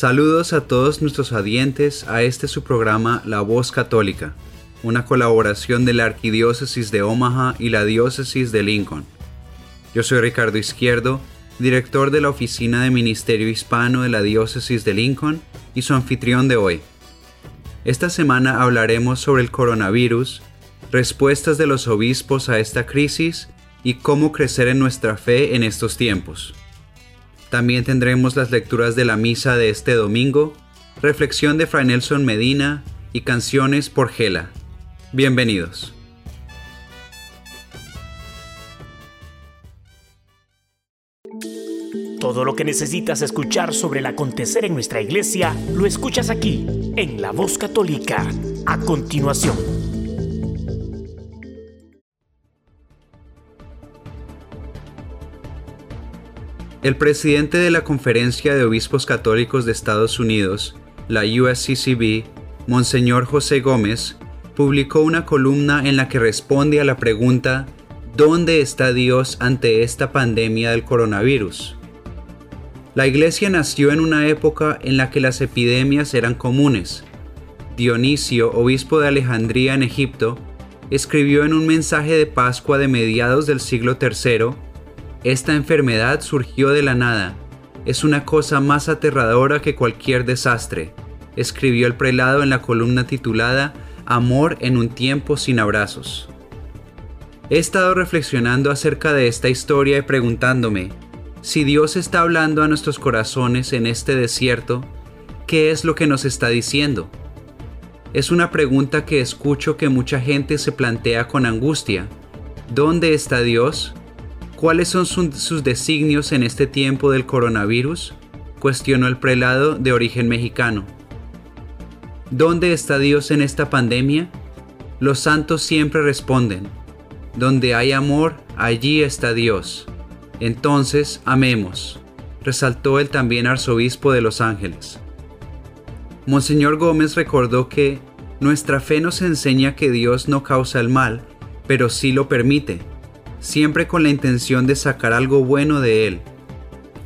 Saludos a todos nuestros audientes a este su programa La Voz Católica, una colaboración de la Arquidiócesis de Omaha y la Diócesis de Lincoln. Yo soy Ricardo Izquierdo, director de la Oficina de Ministerio Hispano de la Diócesis de Lincoln y su anfitrión de hoy. Esta semana hablaremos sobre el coronavirus, respuestas de los obispos a esta crisis y cómo crecer en nuestra fe en estos tiempos. También tendremos las lecturas de la misa de este domingo, reflexión de Fray Nelson Medina y canciones por Gela. Bienvenidos. Todo lo que necesitas escuchar sobre el acontecer en nuestra iglesia lo escuchas aquí, en La Voz Católica, a continuación. El presidente de la Conferencia de Obispos Católicos de Estados Unidos, la USCCB, Monseñor José Gómez, publicó una columna en la que responde a la pregunta ¿Dónde está Dios ante esta pandemia del coronavirus? La Iglesia nació en una época en la que las epidemias eran comunes. Dionisio, obispo de Alejandría en Egipto, escribió en un mensaje de Pascua de mediados del siglo III esta enfermedad surgió de la nada. Es una cosa más aterradora que cualquier desastre, escribió el prelado en la columna titulada Amor en un tiempo sin abrazos. He estado reflexionando acerca de esta historia y preguntándome, si Dios está hablando a nuestros corazones en este desierto, ¿qué es lo que nos está diciendo? Es una pregunta que escucho que mucha gente se plantea con angustia. ¿Dónde está Dios? ¿Cuáles son sus designios en este tiempo del coronavirus? cuestionó el prelado de origen mexicano. ¿Dónde está Dios en esta pandemia? Los santos siempre responden, donde hay amor, allí está Dios. Entonces, amemos, resaltó el también arzobispo de Los Ángeles. Monseñor Gómez recordó que nuestra fe nos enseña que Dios no causa el mal, pero sí lo permite siempre con la intención de sacar algo bueno de él.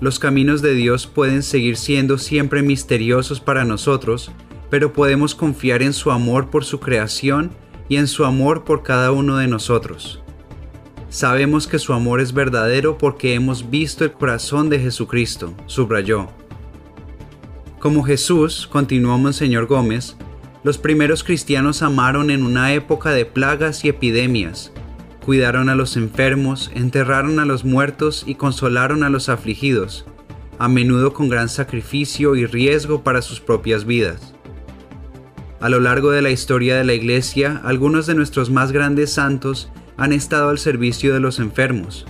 Los caminos de Dios pueden seguir siendo siempre misteriosos para nosotros, pero podemos confiar en su amor por su creación y en su amor por cada uno de nosotros. Sabemos que su amor es verdadero porque hemos visto el corazón de Jesucristo, subrayó. Como Jesús, continuó Monseñor Gómez, los primeros cristianos amaron en una época de plagas y epidemias, cuidaron a los enfermos, enterraron a los muertos y consolaron a los afligidos, a menudo con gran sacrificio y riesgo para sus propias vidas. A lo largo de la historia de la Iglesia, algunos de nuestros más grandes santos han estado al servicio de los enfermos.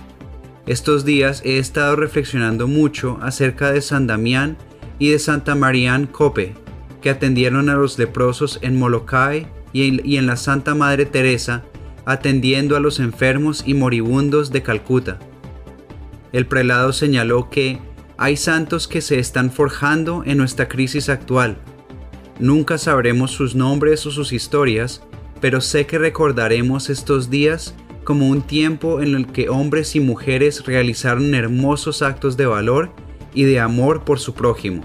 Estos días he estado reflexionando mucho acerca de San Damián y de Santa Marianne Cope, que atendieron a los leprosos en Molokai y en la Santa Madre Teresa atendiendo a los enfermos y moribundos de Calcuta. El prelado señaló que hay santos que se están forjando en nuestra crisis actual. Nunca sabremos sus nombres o sus historias, pero sé que recordaremos estos días como un tiempo en el que hombres y mujeres realizaron hermosos actos de valor y de amor por su prójimo.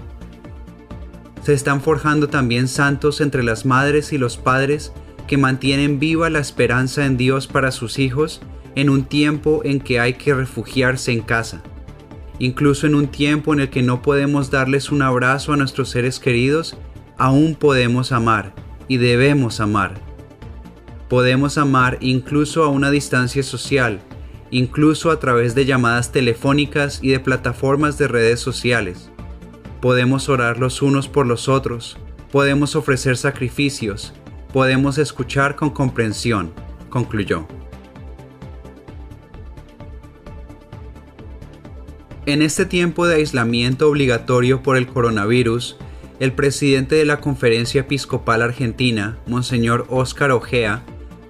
Se están forjando también santos entre las madres y los padres que mantienen viva la esperanza en Dios para sus hijos en un tiempo en que hay que refugiarse en casa. Incluso en un tiempo en el que no podemos darles un abrazo a nuestros seres queridos, aún podemos amar y debemos amar. Podemos amar incluso a una distancia social, incluso a través de llamadas telefónicas y de plataformas de redes sociales. Podemos orar los unos por los otros, podemos ofrecer sacrificios, podemos escuchar con comprensión, concluyó. En este tiempo de aislamiento obligatorio por el coronavirus, el presidente de la Conferencia Episcopal Argentina, Monseñor Óscar Ojea,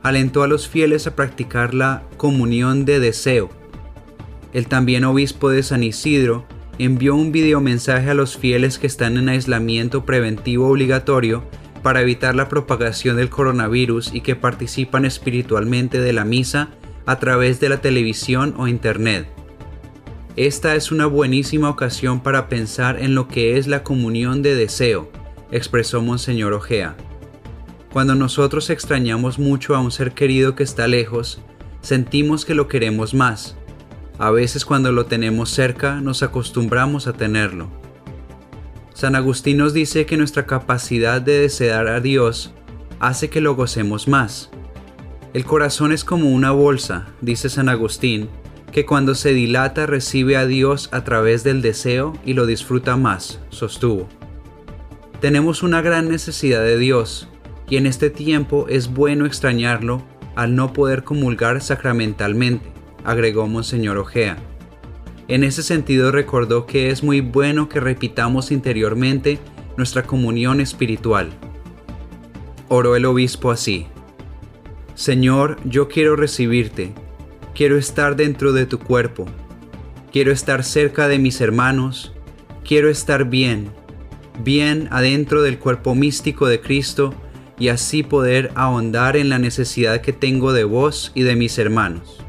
alentó a los fieles a practicar la comunión de deseo. El también obispo de San Isidro envió un videomensaje a los fieles que están en aislamiento preventivo obligatorio para evitar la propagación del coronavirus y que participan espiritualmente de la misa a través de la televisión o internet. Esta es una buenísima ocasión para pensar en lo que es la comunión de deseo, expresó Monseñor Ojea. Cuando nosotros extrañamos mucho a un ser querido que está lejos, sentimos que lo queremos más. A veces cuando lo tenemos cerca nos acostumbramos a tenerlo. San Agustín nos dice que nuestra capacidad de desear a Dios hace que lo gocemos más. El corazón es como una bolsa, dice San Agustín, que cuando se dilata recibe a Dios a través del deseo y lo disfruta más, sostuvo. Tenemos una gran necesidad de Dios, y en este tiempo es bueno extrañarlo al no poder comulgar sacramentalmente, agregó Monseñor Ojea. En ese sentido recordó que es muy bueno que repitamos interiormente nuestra comunión espiritual. Oró el obispo así. Señor, yo quiero recibirte, quiero estar dentro de tu cuerpo, quiero estar cerca de mis hermanos, quiero estar bien, bien adentro del cuerpo místico de Cristo y así poder ahondar en la necesidad que tengo de vos y de mis hermanos.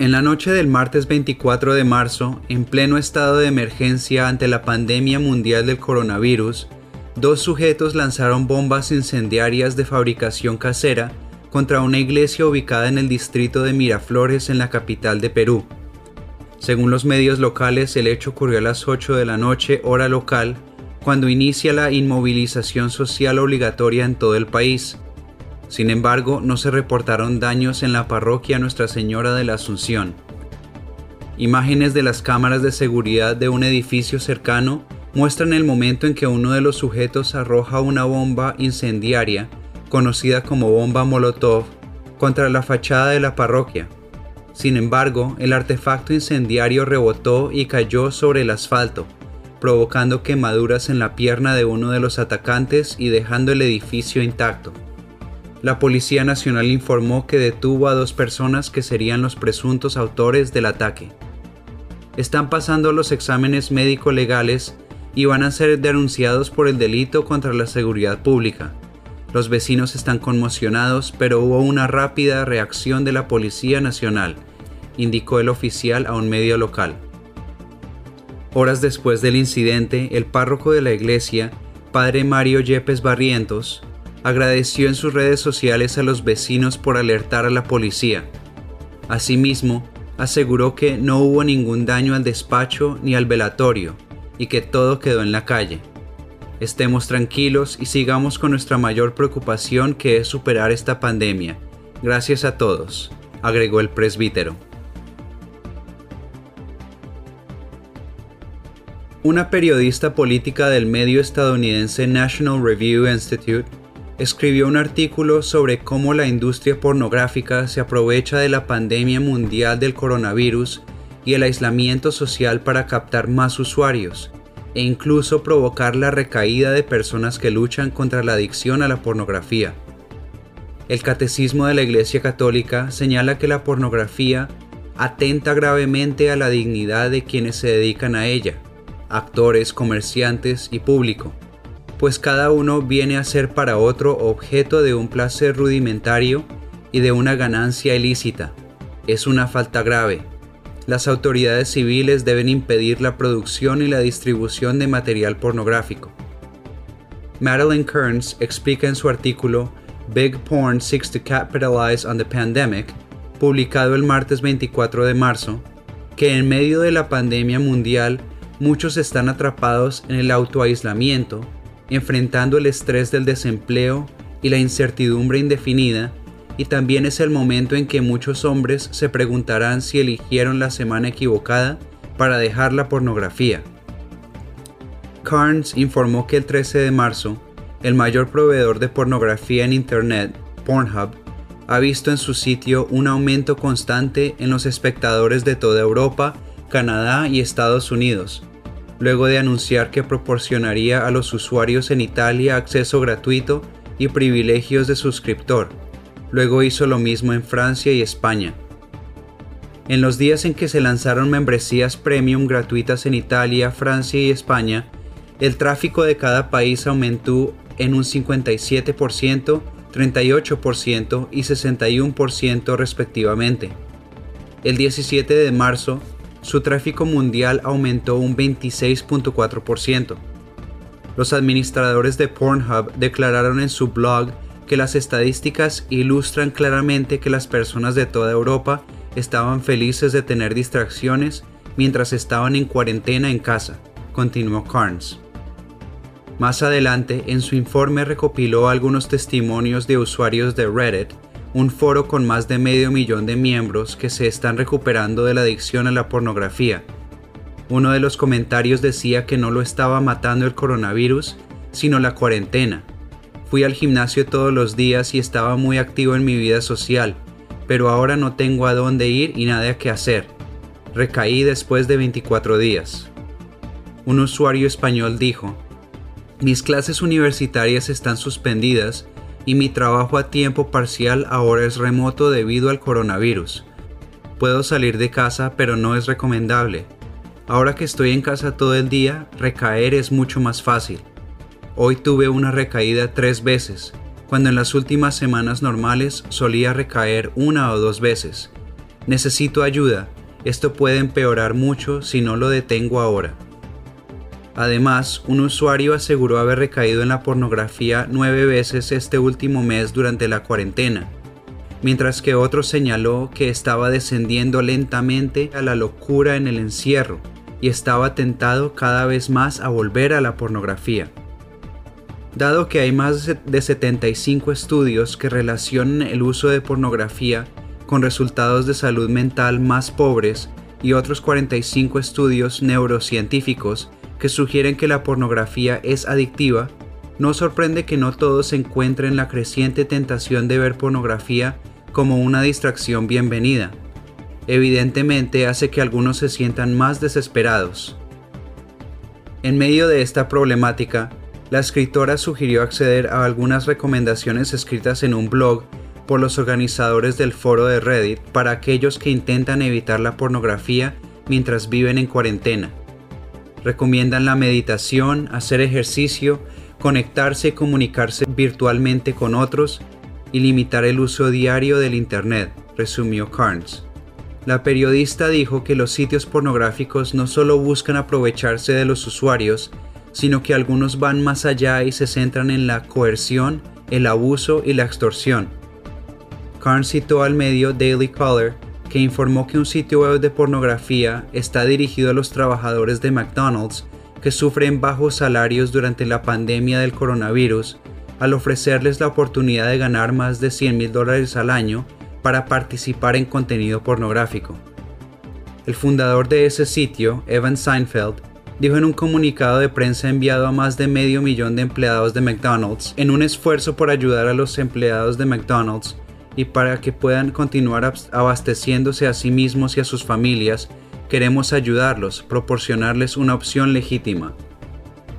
En la noche del martes 24 de marzo, en pleno estado de emergencia ante la pandemia mundial del coronavirus, dos sujetos lanzaron bombas incendiarias de fabricación casera contra una iglesia ubicada en el distrito de Miraflores en la capital de Perú. Según los medios locales, el hecho ocurrió a las 8 de la noche hora local, cuando inicia la inmovilización social obligatoria en todo el país. Sin embargo, no se reportaron daños en la parroquia Nuestra Señora de la Asunción. Imágenes de las cámaras de seguridad de un edificio cercano muestran el momento en que uno de los sujetos arroja una bomba incendiaria, conocida como bomba Molotov, contra la fachada de la parroquia. Sin embargo, el artefacto incendiario rebotó y cayó sobre el asfalto, provocando quemaduras en la pierna de uno de los atacantes y dejando el edificio intacto. La Policía Nacional informó que detuvo a dos personas que serían los presuntos autores del ataque. Están pasando los exámenes médico-legales y van a ser denunciados por el delito contra la seguridad pública. Los vecinos están conmocionados, pero hubo una rápida reacción de la Policía Nacional, indicó el oficial a un medio local. Horas después del incidente, el párroco de la iglesia, padre Mario Yepes Barrientos, agradeció en sus redes sociales a los vecinos por alertar a la policía. Asimismo, aseguró que no hubo ningún daño al despacho ni al velatorio y que todo quedó en la calle. Estemos tranquilos y sigamos con nuestra mayor preocupación que es superar esta pandemia. Gracias a todos, agregó el presbítero. Una periodista política del medio estadounidense National Review Institute escribió un artículo sobre cómo la industria pornográfica se aprovecha de la pandemia mundial del coronavirus y el aislamiento social para captar más usuarios e incluso provocar la recaída de personas que luchan contra la adicción a la pornografía. El Catecismo de la Iglesia Católica señala que la pornografía atenta gravemente a la dignidad de quienes se dedican a ella actores, comerciantes y público, pues cada uno viene a ser para otro objeto de un placer rudimentario y de una ganancia ilícita. Es una falta grave. Las autoridades civiles deben impedir la producción y la distribución de material pornográfico. Madeline Kearns explica en su artículo Big Porn Seeks to Capitalize on the Pandemic, publicado el martes 24 de marzo, que en medio de la pandemia mundial muchos están atrapados en el autoaislamiento, enfrentando el estrés del desempleo y la incertidumbre indefinida, y también es el momento en que muchos hombres se preguntarán si eligieron la semana equivocada para dejar la pornografía. Carnes informó que el 13 de marzo, el mayor proveedor de pornografía en Internet, Pornhub, ha visto en su sitio un aumento constante en los espectadores de toda Europa Canadá y Estados Unidos, luego de anunciar que proporcionaría a los usuarios en Italia acceso gratuito y privilegios de suscriptor. Luego hizo lo mismo en Francia y España. En los días en que se lanzaron membresías premium gratuitas en Italia, Francia y España, el tráfico de cada país aumentó en un 57%, 38% y 61% respectivamente. El 17 de marzo, su tráfico mundial aumentó un 26.4%. Los administradores de Pornhub declararon en su blog que las estadísticas ilustran claramente que las personas de toda Europa estaban felices de tener distracciones mientras estaban en cuarentena en casa, continuó Carnes. Más adelante, en su informe recopiló algunos testimonios de usuarios de Reddit, un foro con más de medio millón de miembros que se están recuperando de la adicción a la pornografía. Uno de los comentarios decía que no lo estaba matando el coronavirus, sino la cuarentena. Fui al gimnasio todos los días y estaba muy activo en mi vida social, pero ahora no tengo a dónde ir y nada que hacer. Recaí después de 24 días. Un usuario español dijo, mis clases universitarias están suspendidas y mi trabajo a tiempo parcial ahora es remoto debido al coronavirus. Puedo salir de casa pero no es recomendable. Ahora que estoy en casa todo el día, recaer es mucho más fácil. Hoy tuve una recaída tres veces cuando en las últimas semanas normales solía recaer una o dos veces. Necesito ayuda, esto puede empeorar mucho si no lo detengo ahora. Además, un usuario aseguró haber recaído en la pornografía nueve veces este último mes durante la cuarentena, mientras que otro señaló que estaba descendiendo lentamente a la locura en el encierro y estaba tentado cada vez más a volver a la pornografía. Dado que hay más de 75 estudios que relacionan el uso de pornografía con resultados de salud mental más pobres y otros 45 estudios neurocientíficos que sugieren que la pornografía es adictiva, no sorprende que no todos encuentren la creciente tentación de ver pornografía como una distracción bienvenida. Evidentemente hace que algunos se sientan más desesperados. En medio de esta problemática, la escritora sugirió acceder a algunas recomendaciones escritas en un blog por los organizadores del foro de Reddit para aquellos que intentan evitar la pornografía mientras viven en cuarentena. Recomiendan la meditación, hacer ejercicio, conectarse y comunicarse virtualmente con otros y limitar el uso diario del Internet, resumió Carnes. La periodista dijo que los sitios pornográficos no solo buscan aprovecharse de los usuarios, sino que algunos van más allá y se centran en la coerción, el abuso y la extorsión. Carn citó al medio Daily Caller que informó que un sitio web de pornografía está dirigido a los trabajadores de McDonald's que sufren bajos salarios durante la pandemia del coronavirus al ofrecerles la oportunidad de ganar más de 100 mil dólares al año para participar en contenido pornográfico. El fundador de ese sitio, Evan Seinfeld, dijo en un comunicado de prensa enviado a más de medio millón de empleados de McDonald's, en un esfuerzo por ayudar a los empleados de McDonald's y para que puedan continuar abasteciéndose a sí mismos y a sus familias, queremos ayudarlos, proporcionarles una opción legítima.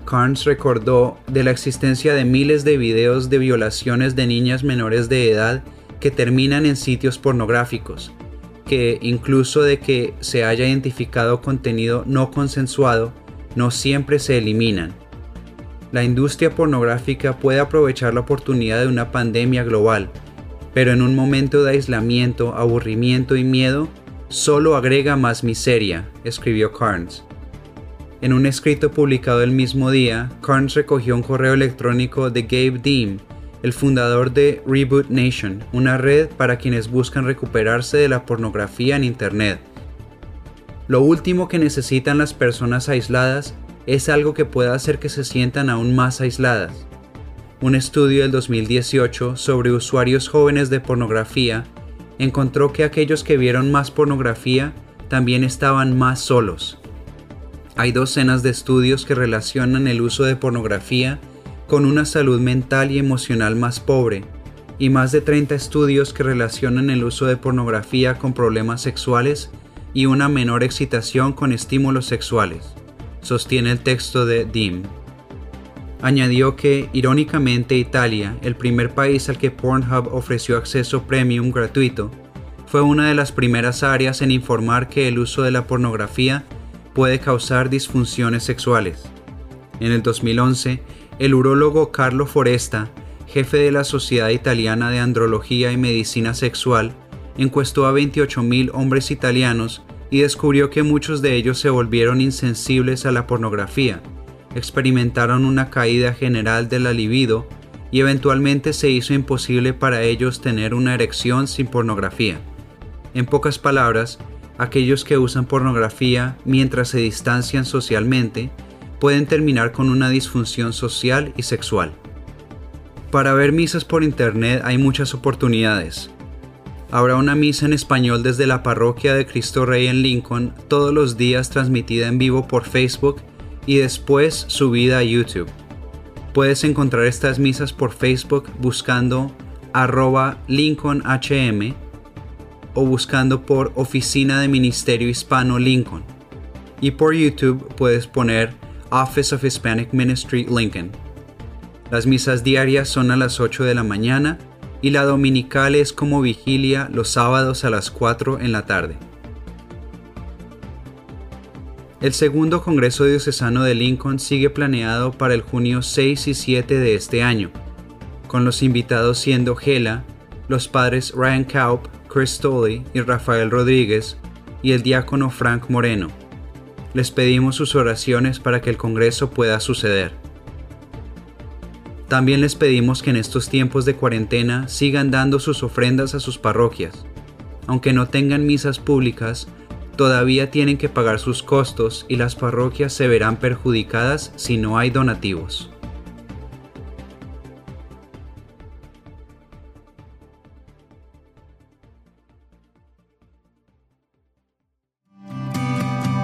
Carnes recordó de la existencia de miles de videos de violaciones de niñas menores de edad que terminan en sitios pornográficos, que incluso de que se haya identificado contenido no consensuado, no siempre se eliminan. La industria pornográfica puede aprovechar la oportunidad de una pandemia global, pero en un momento de aislamiento, aburrimiento y miedo, solo agrega más miseria, escribió Carnes. En un escrito publicado el mismo día, Carnes recogió un correo electrónico de Gabe Deem, el fundador de Reboot Nation, una red para quienes buscan recuperarse de la pornografía en Internet. Lo último que necesitan las personas aisladas es algo que pueda hacer que se sientan aún más aisladas. Un estudio del 2018 sobre usuarios jóvenes de pornografía encontró que aquellos que vieron más pornografía también estaban más solos. Hay docenas de estudios que relacionan el uso de pornografía con una salud mental y emocional más pobre, y más de 30 estudios que relacionan el uso de pornografía con problemas sexuales y una menor excitación con estímulos sexuales, sostiene el texto de DIM. Añadió que, irónicamente, Italia, el primer país al que Pornhub ofreció acceso premium gratuito, fue una de las primeras áreas en informar que el uso de la pornografía puede causar disfunciones sexuales. En el 2011, el urólogo Carlo Foresta, jefe de la Sociedad Italiana de Andrología y Medicina Sexual, encuestó a 28.000 hombres italianos y descubrió que muchos de ellos se volvieron insensibles a la pornografía, experimentaron una caída general de la libido y eventualmente se hizo imposible para ellos tener una erección sin pornografía. En pocas palabras, aquellos que usan pornografía mientras se distancian socialmente pueden terminar con una disfunción social y sexual. Para ver misas por internet hay muchas oportunidades. Habrá una misa en español desde la parroquia de Cristo Rey en Lincoln todos los días transmitida en vivo por Facebook y después subida a YouTube. Puedes encontrar estas misas por Facebook buscando arroba LincolnHM o buscando por Oficina de Ministerio Hispano Lincoln. Y por YouTube puedes poner Office of Hispanic Ministry Lincoln. Las misas diarias son a las 8 de la mañana y la dominical es como vigilia los sábados a las 4 en la tarde. El segundo Congreso Diocesano de Lincoln sigue planeado para el junio 6 y 7 de este año, con los invitados siendo Gela, los padres Ryan Kaup, Chris Tolley y Rafael Rodríguez, y el diácono Frank Moreno. Les pedimos sus oraciones para que el Congreso pueda suceder. También les pedimos que en estos tiempos de cuarentena sigan dando sus ofrendas a sus parroquias. Aunque no tengan misas públicas, todavía tienen que pagar sus costos y las parroquias se verán perjudicadas si no hay donativos.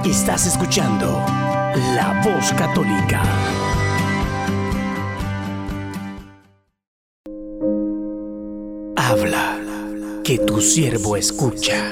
Estás escuchando La Voz Católica. Habla, que tu siervo escucha.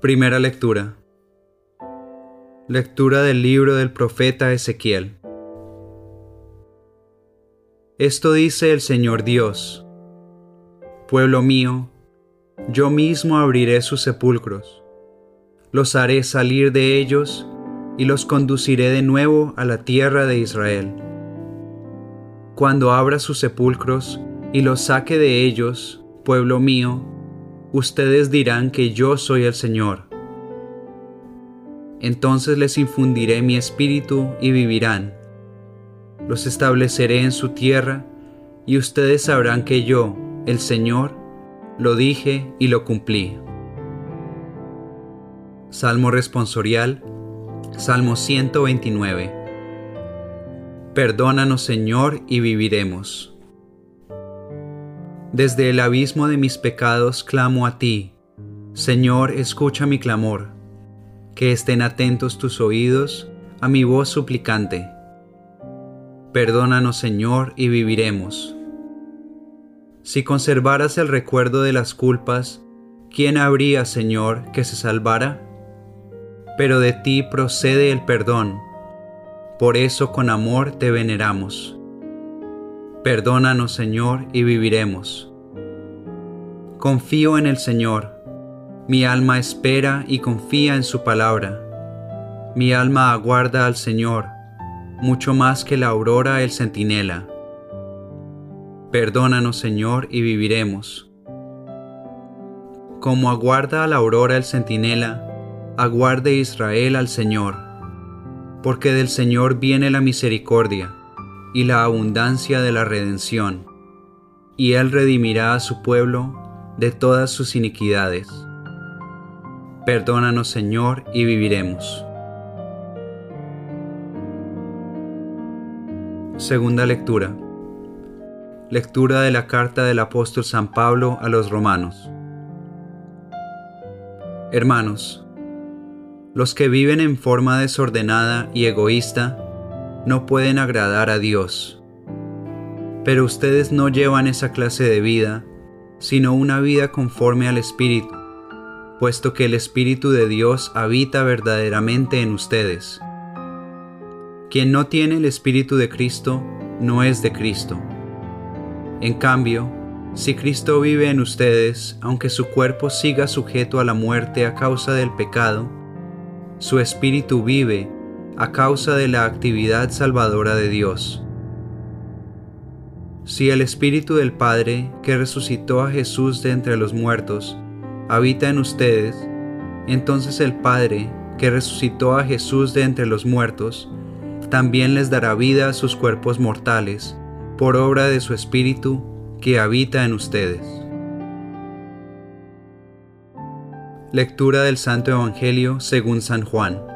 Primera lectura. Lectura del libro del profeta Ezequiel. Esto dice el Señor Dios. Pueblo mío, yo mismo abriré sus sepulcros, los haré salir de ellos y los conduciré de nuevo a la tierra de Israel. Cuando abra sus sepulcros y los saque de ellos, pueblo mío, ustedes dirán que yo soy el Señor. Entonces les infundiré mi espíritu y vivirán. Los estableceré en su tierra y ustedes sabrán que yo, el Señor, lo dije y lo cumplí. Salmo responsorial, Salmo 129. Perdónanos Señor y viviremos. Desde el abismo de mis pecados clamo a ti. Señor, escucha mi clamor. Que estén atentos tus oídos a mi voz suplicante. Perdónanos, Señor, y viviremos. Si conservaras el recuerdo de las culpas, ¿quién habría, Señor, que se salvara? Pero de ti procede el perdón. Por eso con amor te veneramos. Perdónanos, Señor, y viviremos. Confío en el Señor. Mi alma espera y confía en su palabra. Mi alma aguarda al Señor, mucho más que la aurora el centinela. Perdónanos, Señor, y viviremos. Como aguarda a la aurora el centinela, aguarde Israel al Señor, porque del Señor viene la misericordia y la abundancia de la redención, y Él redimirá a su pueblo, de todas sus iniquidades. Perdónanos, Señor, y viviremos. Segunda lectura. Lectura de la carta del apóstol San Pablo a los romanos. Hermanos, los que viven en forma desordenada y egoísta no pueden agradar a Dios. Pero ustedes no llevan esa clase de vida, sino una vida conforme al Espíritu, puesto que el Espíritu de Dios habita verdaderamente en ustedes. Quien no tiene el Espíritu de Cristo no es de Cristo. En cambio, si Cristo vive en ustedes, aunque su cuerpo siga sujeto a la muerte a causa del pecado, su espíritu vive a causa de la actividad salvadora de Dios. Si el Espíritu del Padre, que resucitó a Jesús de entre los muertos, habita en ustedes, entonces el Padre, que resucitó a Jesús de entre los muertos, también les dará vida a sus cuerpos mortales, por obra de su Espíritu que habita en ustedes. Lectura del Santo Evangelio según San Juan.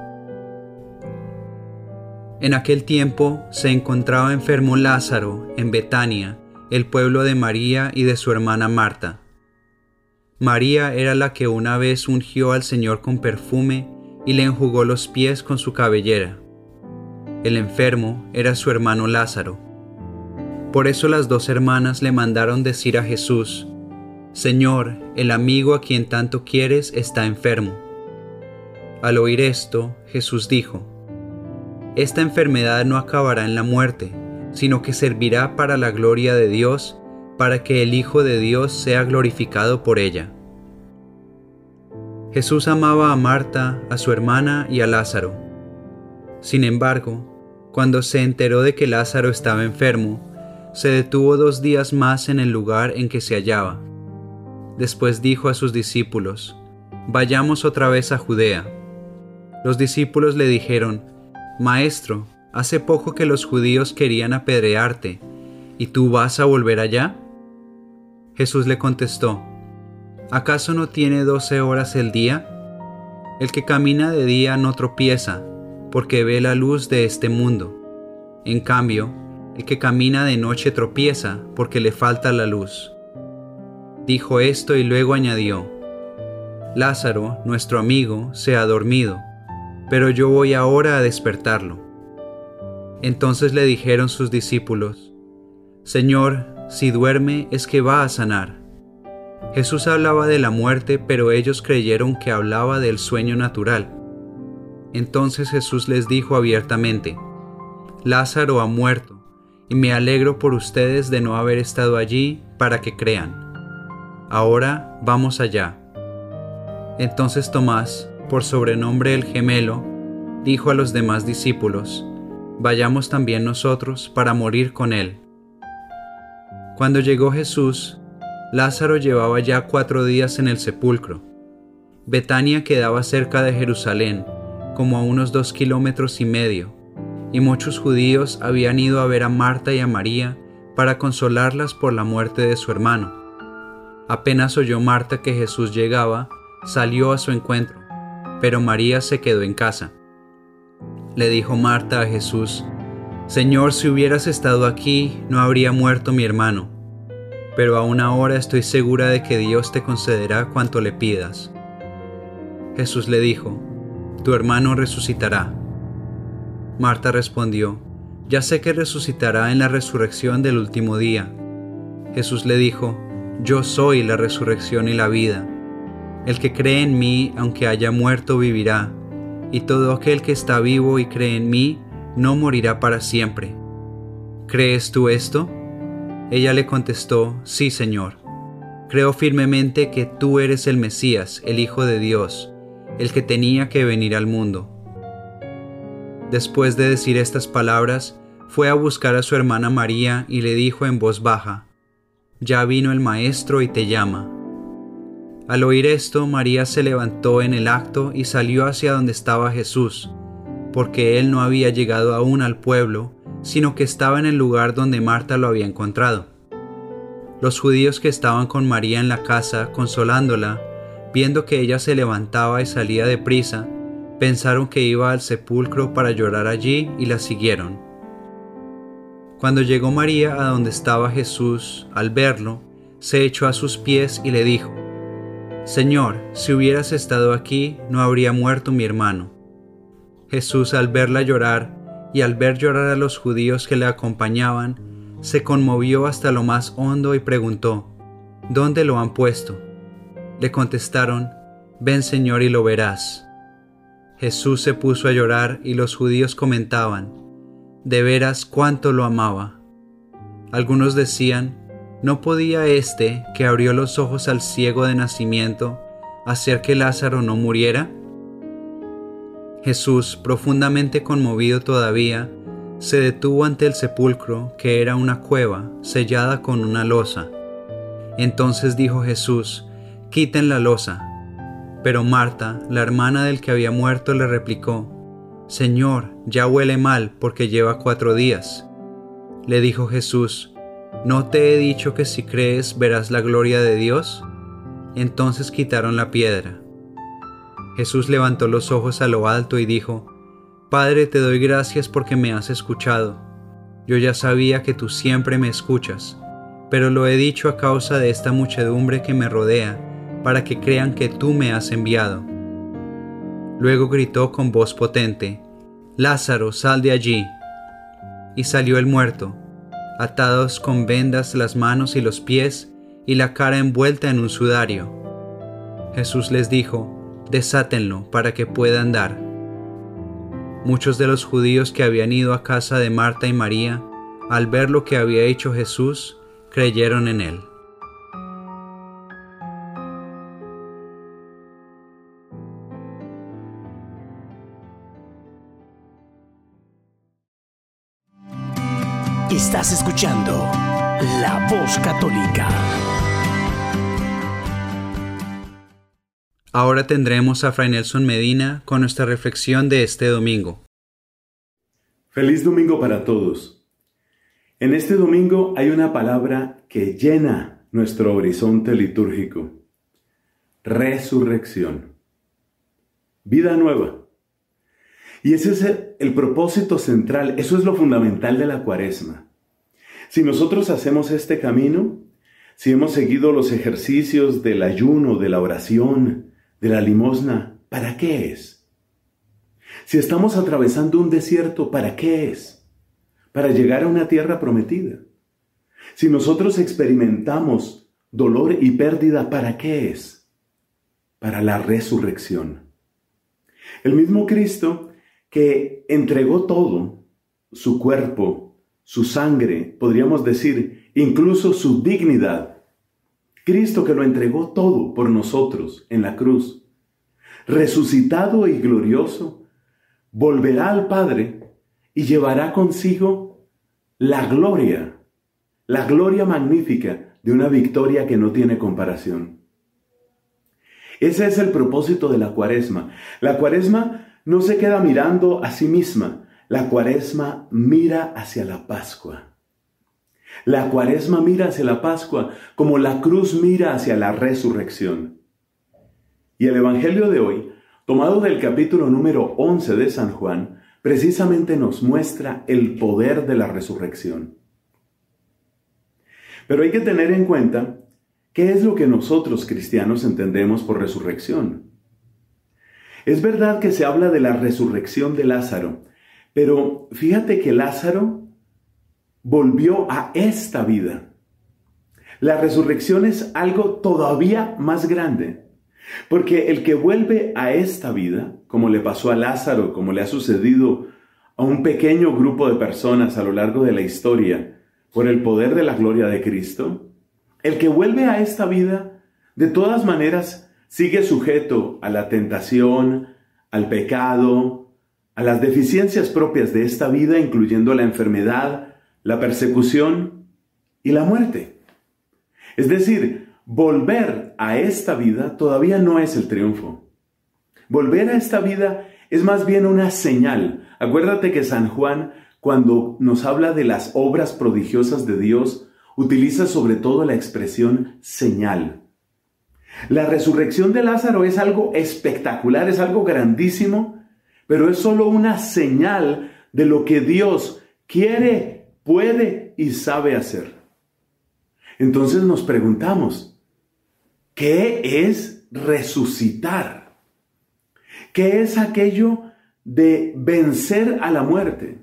En aquel tiempo se encontraba enfermo Lázaro en Betania, el pueblo de María y de su hermana Marta. María era la que una vez ungió al Señor con perfume y le enjugó los pies con su cabellera. El enfermo era su hermano Lázaro. Por eso las dos hermanas le mandaron decir a Jesús, Señor, el amigo a quien tanto quieres está enfermo. Al oír esto, Jesús dijo, Esta enfermedad no acabará en la muerte, sino que servirá para la gloria de Dios, para que el Hijo de Dios sea glorificado por ella. Jesús amaba a Marta, a su hermana y a Lázaro. Sin embargo, cuando se enteró de que Lázaro estaba enfermo, se detuvo dos días más en el lugar en que se hallaba. Después dijo a sus discípulos, Vayamos otra vez a Judea. Los discípulos le dijeron, Maestro, hace poco que los judíos querían apedrearte, ¿y tú vas a volver allá? Jesús le contestó, ¿acaso no tiene doce horas el día? El que camina de día no tropieza, porque ve la luz de este mundo. En cambio, el que camina de noche tropieza, porque le falta la luz. Dijo esto y luego añadió, Lázaro, nuestro amigo, se ha dormido, pero yo voy ahora a despertarlo. Entonces le dijeron sus discípulos, Señor, si duerme es que va a sanar. Jesús hablaba de la muerte, pero ellos creyeron que hablaba del sueño natural. Entonces Jesús les dijo abiertamente, Lázaro ha muerto, y me alegro por ustedes de no haber estado allí para que crean. Ahora vamos allá. Entonces Tomás, por sobrenombre el gemelo, dijo a los demás discípulos, Vayamos también nosotros para morir con él. Cuando llegó Jesús, Lázaro llevaba ya cuatro días en el sepulcro. Betania quedaba cerca de Jerusalén, como a unos dos kilómetros y medio, y muchos judíos habían ido a ver a Marta y a María para consolarlas por la muerte de su hermano. Apenas oyó Marta que Jesús llegaba, salió a su encuentro, pero María se quedó en casa. Le dijo Marta a Jesús, Señor, si hubieras estado aquí, no habría muerto mi hermano, pero aún ahora estoy segura de que Dios te concederá cuanto le pidas. Jesús le dijo, Tu hermano resucitará. Marta respondió, Ya sé que resucitará en la resurrección del último día. Jesús le dijo, yo soy la resurrección y la vida. El que cree en mí, aunque haya muerto, vivirá, y todo aquel que está vivo y cree en mí, no morirá para siempre. ¿Crees tú esto? Ella le contestó, Sí, Señor. Creo firmemente que tú eres el Mesías, el Hijo de Dios, el que tenía que venir al mundo. Después de decir estas palabras, fue a buscar a su hermana María y le dijo en voz baja, ya vino el Maestro y te llama. Al oír esto, María se levantó en el acto y salió hacia donde estaba Jesús, porque él no había llegado aún al pueblo, sino que estaba en el lugar donde Marta lo había encontrado. Los judíos que estaban con María en la casa, consolándola, viendo que ella se levantaba y salía de prisa, pensaron que iba al sepulcro para llorar allí y la siguieron. Cuando llegó María a donde estaba Jesús, al verlo, se echó a sus pies y le dijo, Señor, si hubieras estado aquí, no habría muerto mi hermano. Jesús al verla llorar y al ver llorar a los judíos que le acompañaban, se conmovió hasta lo más hondo y preguntó, ¿Dónde lo han puesto? Le contestaron, Ven Señor y lo verás. Jesús se puso a llorar y los judíos comentaban, de veras cuánto lo amaba. Algunos decían, ¿no podía éste que abrió los ojos al ciego de nacimiento hacer que Lázaro no muriera? Jesús, profundamente conmovido todavía, se detuvo ante el sepulcro, que era una cueva sellada con una losa. Entonces dijo Jesús, quiten la losa. Pero Marta, la hermana del que había muerto, le replicó, Señor, ya huele mal porque lleva cuatro días. Le dijo Jesús, ¿no te he dicho que si crees verás la gloria de Dios? Entonces quitaron la piedra. Jesús levantó los ojos a lo alto y dijo, Padre, te doy gracias porque me has escuchado. Yo ya sabía que tú siempre me escuchas, pero lo he dicho a causa de esta muchedumbre que me rodea, para que crean que tú me has enviado. Luego gritó con voz potente, Lázaro, sal de allí. Y salió el muerto, atados con vendas las manos y los pies y la cara envuelta en un sudario. Jesús les dijo, desátenlo para que pueda andar. Muchos de los judíos que habían ido a casa de Marta y María, al ver lo que había hecho Jesús, creyeron en él. Estás escuchando La Voz Católica. Ahora tendremos a Fray Nelson Medina con nuestra reflexión de este domingo. Feliz domingo para todos. En este domingo hay una palabra que llena nuestro horizonte litúrgico. Resurrección. Vida nueva. Y ese es el, propósito central, eso es lo fundamental de la cuaresma. Si nosotros hacemos este camino, si hemos seguido los ejercicios del ayuno, de la oración, de la limosna, ¿para qué es? Si estamos atravesando un desierto, ¿para qué es? Para llegar a una tierra prometida. Si nosotros experimentamos dolor y pérdida, ¿para qué es? Para la resurrección. El mismo Cristo que entregó todo, su cuerpo, su sangre, podríamos decir, incluso su dignidad. Cristo que lo entregó todo por nosotros en la cruz, resucitado y glorioso, volverá al Padre y llevará consigo la gloria, la gloria magnífica de una victoria que no tiene comparación. Ese es el propósito de la cuaresma. La cuaresma no se queda mirando a sí misma. La cuaresma mira hacia la Pascua. La cuaresma mira hacia la Pascua como la cruz mira hacia la resurrección. Y el Evangelio de hoy, tomado del capítulo número 11 de San Juan, precisamente nos muestra el poder de la resurrección. Pero hay que tener en cuenta qué es lo que nosotros cristianos entendemos por resurrección. Es verdad que se habla de la resurrección de Lázaro, pero fíjate que Lázaro volvió a esta vida. La resurrección es algo todavía más grande, porque el que vuelve a esta vida, como le pasó a Lázaro, como le ha sucedido a un pequeño grupo de personas a lo largo de la historia, por el poder de la gloria de Cristo, el que vuelve a esta vida, de todas maneras, sigue sujeto a la tentación, al pecado, a las deficiencias propias de esta vida, incluyendo la enfermedad, la persecución y la muerte. Es decir, volver a esta vida todavía no es el triunfo. Volver a esta vida es más bien una señal. Acuérdate que San Juan, cuando nos habla de las obras prodigiosas de Dios, utiliza sobre todo la expresión señal. La resurrección de Lázaro es algo espectacular, es algo grandísimo, pero es solo una señal de lo que Dios quiere, puede y sabe hacer. Entonces nos preguntamos, ¿qué es resucitar? ¿Qué es aquello de vencer a la muerte?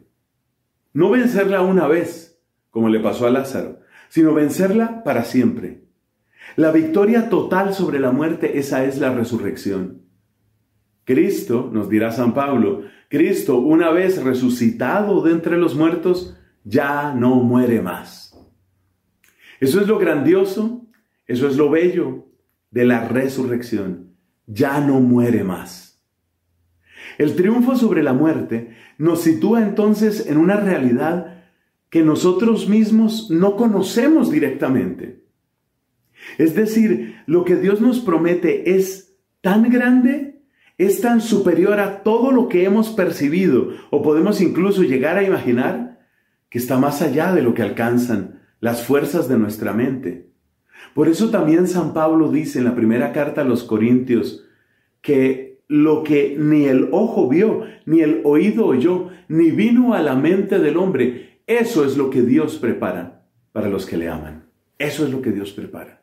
No vencerla una vez, como le pasó a Lázaro, sino vencerla para siempre. La victoria total sobre la muerte, esa es la resurrección. Cristo, nos dirá San Pablo, Cristo, una vez resucitado de entre los muertos, ya no muere más. Eso es lo grandioso, eso es lo bello de la resurrección. Ya no muere más. El triunfo sobre la muerte nos sitúa entonces en una realidad que nosotros mismos no conocemos directamente. Es decir, lo que Dios nos promete es tan grande, es tan superior a todo lo que hemos percibido o podemos incluso llegar a imaginar, que está más allá de lo que alcanzan las fuerzas de nuestra mente. Por eso también San Pablo dice en la primera carta a los Corintios que lo que ni el ojo vio, ni el oído oyó, ni vino a la mente del hombre, eso es lo que Dios prepara para los que le aman. Eso es lo que Dios prepara.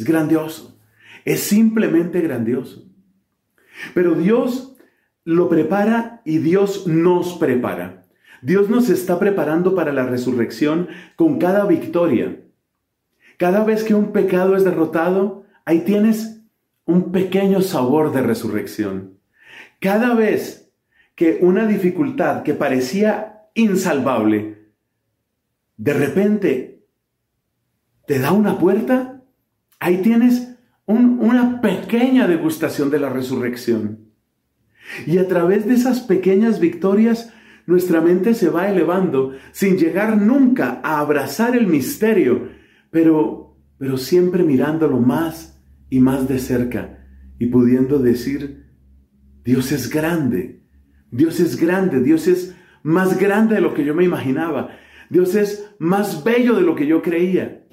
Es grandioso. Es simplemente grandioso. Pero Dios lo prepara y Dios nos prepara. Dios nos está preparando para la resurrección con cada victoria. Cada vez que un pecado es derrotado, ahí tienes un pequeño sabor de resurrección. Cada vez que una dificultad que parecía insalvable, de repente te da una puerta, Ahí tienes una pequeña degustación de la resurrección. Y a través de esas pequeñas victorias, nuestra mente se va elevando sin llegar nunca a abrazar el misterio, pero, pero siempre mirándolo más y más de cerca y pudiendo decir, Dios es grande, Dios es grande, Dios es más grande de lo que yo me imaginaba, Dios es más bello de lo que yo creía.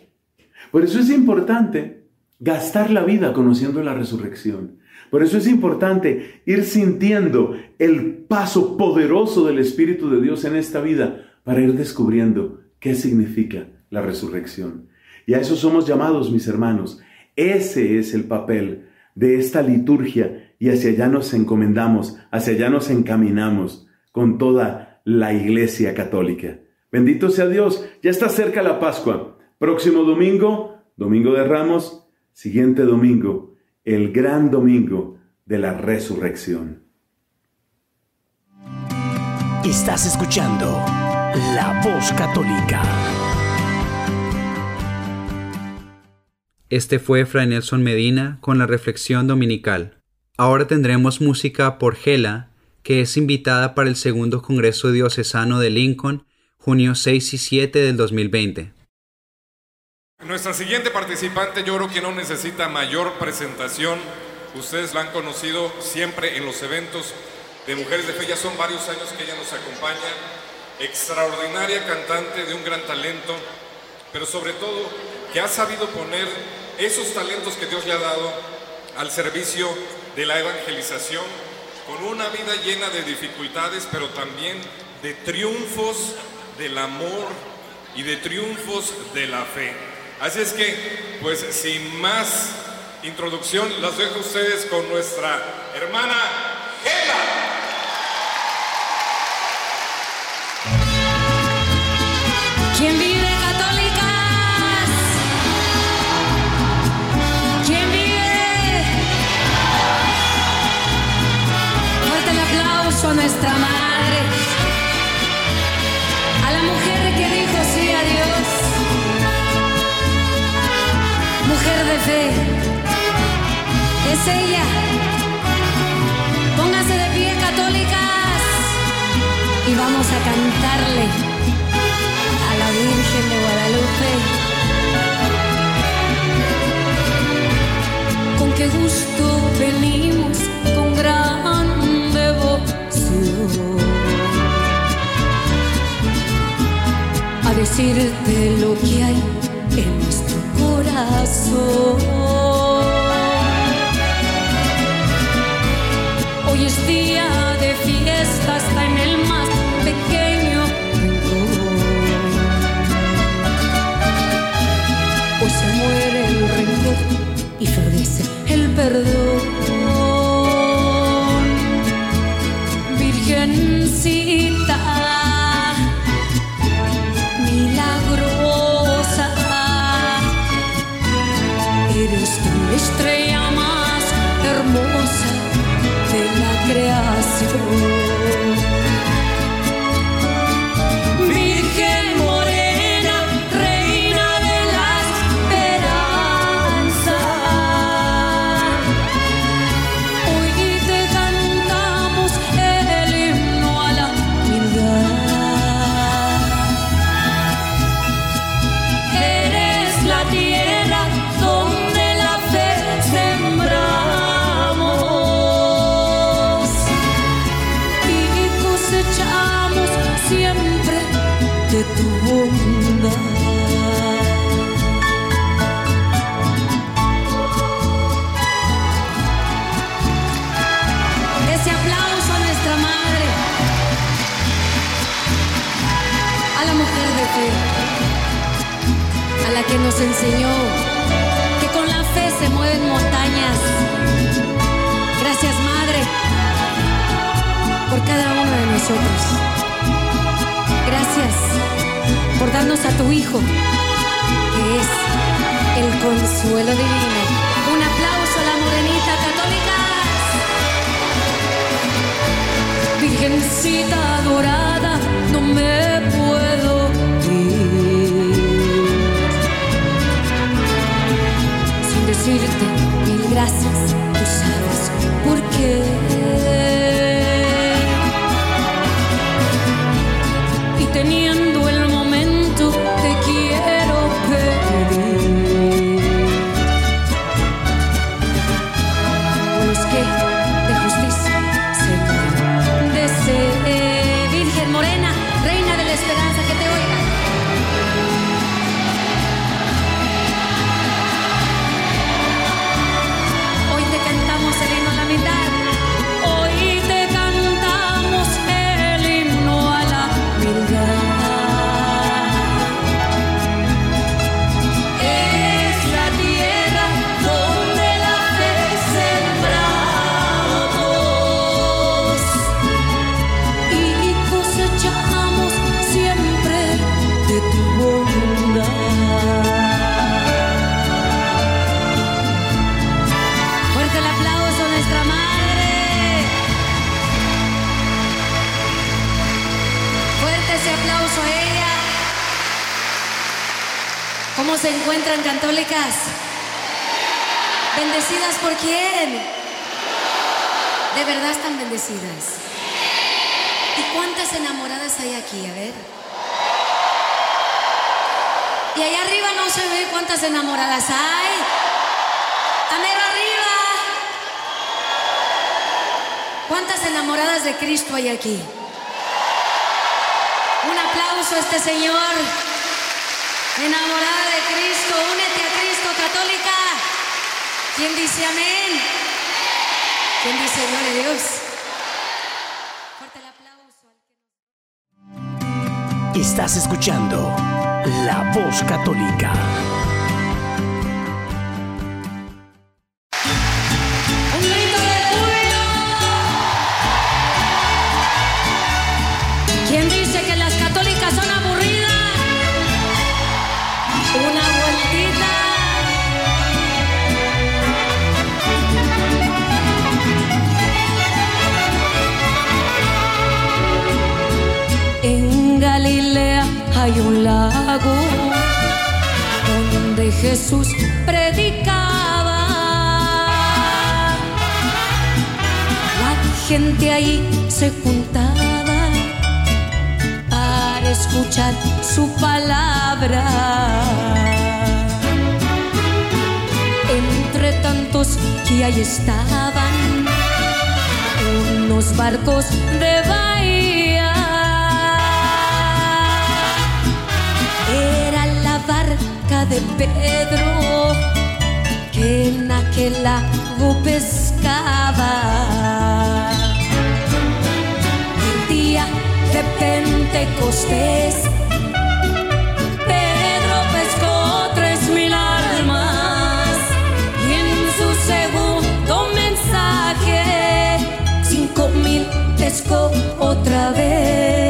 Por eso es importante gastar la vida conociendo la resurrección. Por eso es importante ir sintiendo el paso poderoso del Espíritu de Dios en esta vida para ir descubriendo qué significa la resurrección. Y a eso somos llamados, mis hermanos. Ese es el papel de esta liturgia y hacia allá nos encomendamos, hacia allá nos encaminamos con toda la Iglesia Católica. Bendito sea Dios, ya está cerca la Pascua. Próximo domingo, Domingo de Ramos, Siguiente domingo, el gran domingo de la resurrección. Estás escuchando La Voz Católica. Este fue Fray Nelson Medina con la reflexión dominical. Ahora tendremos música por Gela, que es invitada para el segundo Congreso Diocesano de Lincoln, junio 6 y 7 del 2020. Nuestra siguiente participante yo creo que no necesita mayor presentación. Ustedes la han conocido siempre en los eventos de Mujeres de Fe. Ya son varios años que ella nos acompaña. Extraordinaria cantante de un gran talento, pero sobre todo que ha sabido poner esos talentos que Dios le ha dado al servicio de la evangelización con una vida llena de dificultades, pero también de triunfos del amor y de triunfos de la fe. Así es que, pues sin más introducción, las dejo a ustedes con nuestra hermana es. Pónganse de pie, católicas, y vamos a cantarle a la Virgen de Guadalupe. Con qué gusto venimos con gran devoción a decirte lo que hay en nuestro corazón. Hoy es día de fiesta hasta en el más pequeño rencor. Hoy se muere el rencor y florece el perdón. aquí. Un aplauso a este señor enamorada de Cristo, únete a Cristo católica. ¿Quién dice amén? ¿Quién dice gloria a Dios? El aplauso. Estás escuchando La Voz Católica. hay un lago donde Jesús predicaba. La gente ahí se juntaba para escuchar su palabra. Entre tantos que ahí estaban unos barcos de de Pedro que en aquel lago pescaba. El día de Pentecostés, Pedro pescó tres mil almas y en su segundo mensaje, cinco mil pescó otra vez.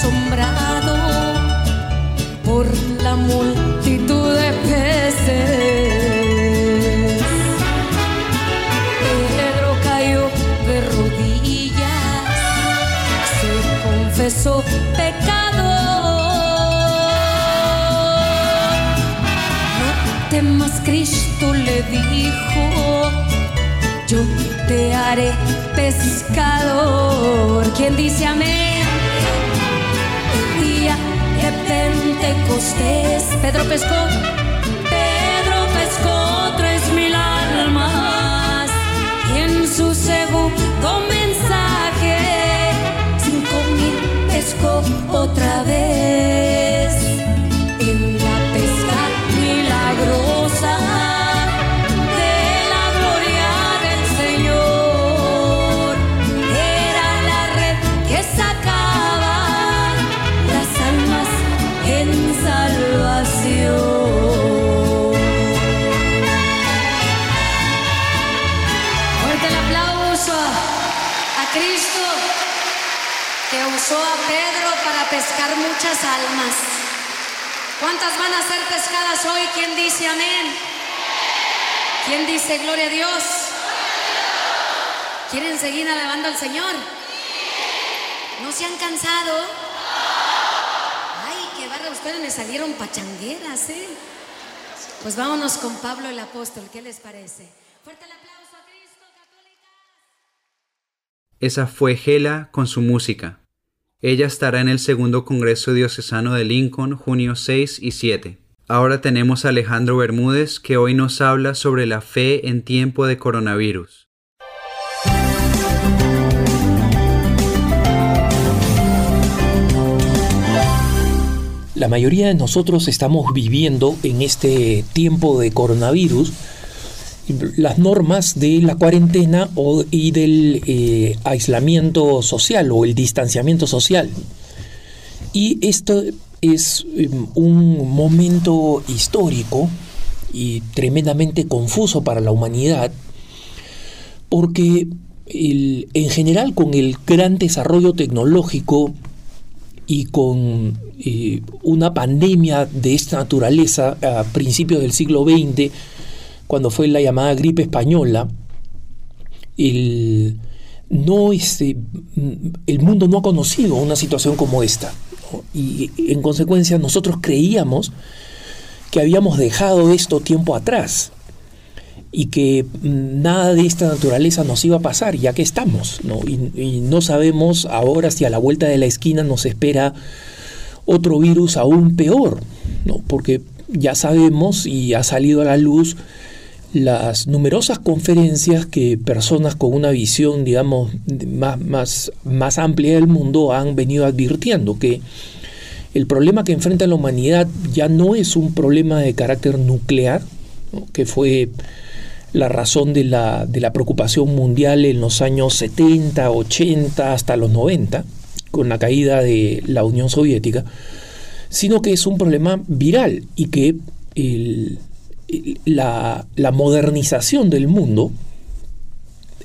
Asombrado por la multitud de peces. Pedro cayó de rodillas, se confesó pecado. No temas, Cristo le dijo, yo te haré pescador. ¿Quién dice amén? Pentecostés, Pedro pescó, Pedro pescó tres mil almas. Y en su segundo mensaje cinco mil pescó otra vez ¿Cuántas van a ser pescadas hoy? ¿Quién dice amén? ¿Quién dice gloria a Dios? ¿Quieren seguir alabando al Señor? ¿No se han cansado? Ay, qué barra, ustedes me salieron pachangueras, ¿eh? Pues vámonos con Pablo el apóstol, ¿qué les parece? Fuerte el aplauso a Cristo, católica. Esa fue Gela con su música. Ella estará en el segundo Congreso Diocesano de Lincoln, junio 6 y 7. Ahora tenemos a Alejandro Bermúdez que hoy nos habla sobre la fe en tiempo de coronavirus. La mayoría de nosotros estamos viviendo en este tiempo de coronavirus las normas de la cuarentena o, y del eh, aislamiento social o el distanciamiento social. Y esto es um, un momento histórico y tremendamente confuso para la humanidad, porque el- en general con el gran desarrollo tecnológico y con eh, una pandemia de esta naturaleza a principios del siglo XX, cuando fue la llamada gripe española, el, no este, el mundo no ha conocido una situación como esta. Y en consecuencia nosotros creíamos que habíamos dejado esto tiempo atrás y que mm, nada de esta naturaleza nos iba a pasar, ya que estamos, ¿no? Y, y no sabemos ahora si a la vuelta de la esquina nos espera otro virus aún peor, ¿no? Porque ya sabemos y ha salido a la luz las numerosas conferencias que personas con una visión, digamos, más, más, más amplia del mundo han venido advirtiendo que el problema que enfrenta la humanidad ya no es un problema de carácter nuclear, que fue la razón de la, de la preocupación mundial en los años 70, 80, hasta los 90, con la caída de la Unión Soviética, sino que es un problema viral y que el- la, modernización del mundo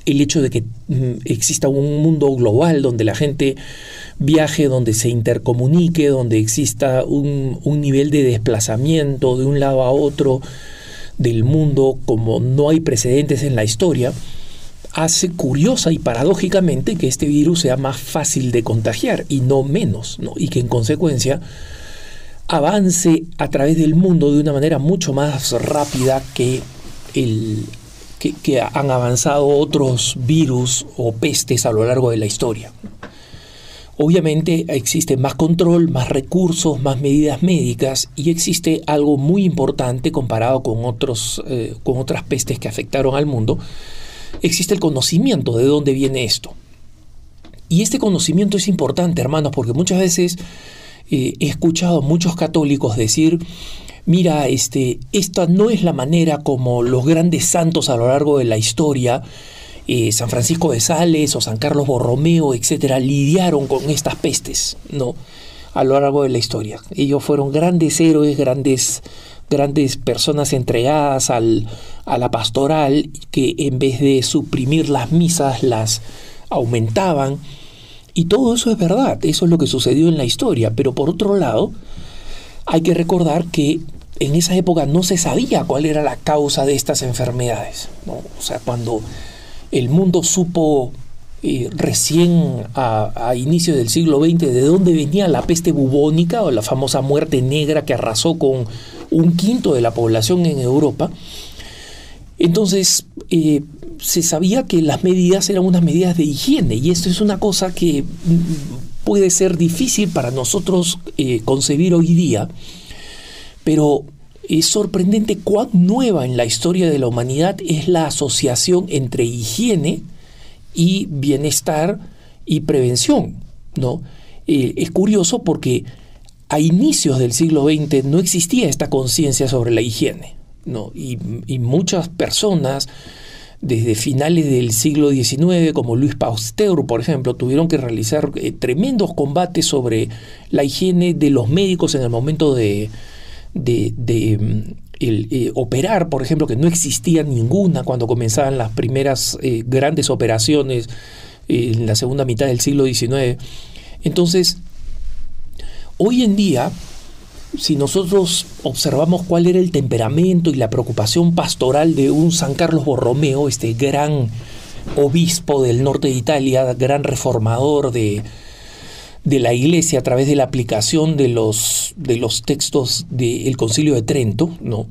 el hecho de que mm, exista un mundo global donde la gente viaje, donde se intercomunique, donde exista un, nivel de desplazamiento de un lado a otro del mundo como no hay precedentes en la historia, hace curiosa y paradójicamente que este virus sea más fácil de contagiar y no menos, ¿no? y que en consecuencia avance a través del mundo de una manera mucho más rápida que, el, que, han avanzado otros virus o pestes a lo largo de la historia. Obviamente existe más control, más recursos, más medidas médicas y existe algo muy importante comparado con, otros, eh, con otras pestes que afectaron al mundo, existe el conocimiento de dónde viene esto. Y este conocimiento es importante, hermanos, porque muchas veces eh, he escuchado a muchos católicos decir, mira, este, esta no es la manera como los grandes santos a lo largo de la historia, eh, San Francisco de Sales o San Carlos Borromeo, etcétera, lidiaron con estas pestes, ¿no? A lo largo de la historia. Ellos fueron grandes héroes, grandes grandes personas entregadas al, a la pastoral que en vez de suprimir las misas las aumentaban. Y todo eso es verdad, eso es lo que sucedió en la historia. Pero por otro lado, hay que recordar que en esa época no se sabía cuál era la causa de estas enfermedades. O sea, cuando el mundo supo eh, recién a, a inicios del siglo XX de dónde venía la peste bubónica o la famosa muerte negra que arrasó con un quinto de la población en Europa. Entonces, eh, se sabía que las medidas eran unas medidas de higiene y esto es una cosa que mm, puede ser difícil para nosotros eh, concebir hoy día, pero es sorprendente cuán nueva en la historia de la humanidad es la asociación entre higiene y bienestar y prevención. ¿no? Eh, es curioso porque a inicios del siglo XX no existía esta conciencia sobre la higiene. ¿No? Y, muchas personas, desde finales del siglo XIX, como Luis Pasteur, por ejemplo, tuvieron que realizar eh, tremendos combates sobre la higiene de los médicos en el momento de, de, mm, eh, operar, por ejemplo, que no existía ninguna cuando comenzaban las primeras eh, grandes operaciones en la segunda mitad del siglo XIX. Entonces, Hoy en día, si nosotros observamos cuál era el temperamento y la preocupación pastoral de un San Carlos Borromeo, este gran obispo del norte de Italia, gran reformador de, la iglesia a través de la aplicación de los, de los textos del Concilio de Trento, ¿no?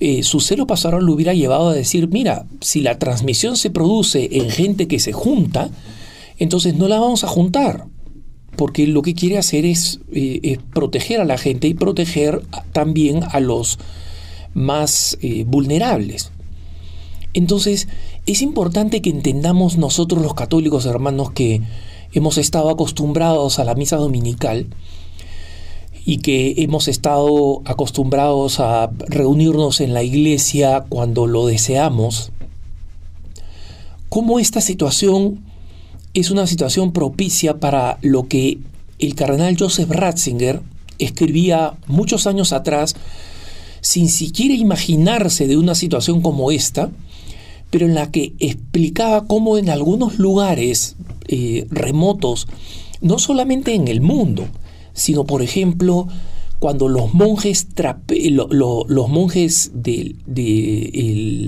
Eh, su celo pastoral lo hubiera llevado a decir, mira, si la transmisión se produce en gente que se junta, entonces no la vamos a juntar, porque lo que quiere hacer es, eh, proteger a la gente y proteger también a los más eh, vulnerables. Entonces, es importante que entendamos nosotros los católicos hermanos que hemos estado acostumbrados a la misa dominical y que hemos estado acostumbrados a reunirnos en la iglesia cuando lo deseamos, cómo esta situación es una situación propicia para lo que el cardenal Joseph Ratzinger escribía muchos años atrás, sin siquiera imaginarse de una situación como esta, pero en la que explicaba cómo en algunos lugares eh, remotos, no solamente en el mundo, sino por ejemplo cuando los monjes, los monjes de,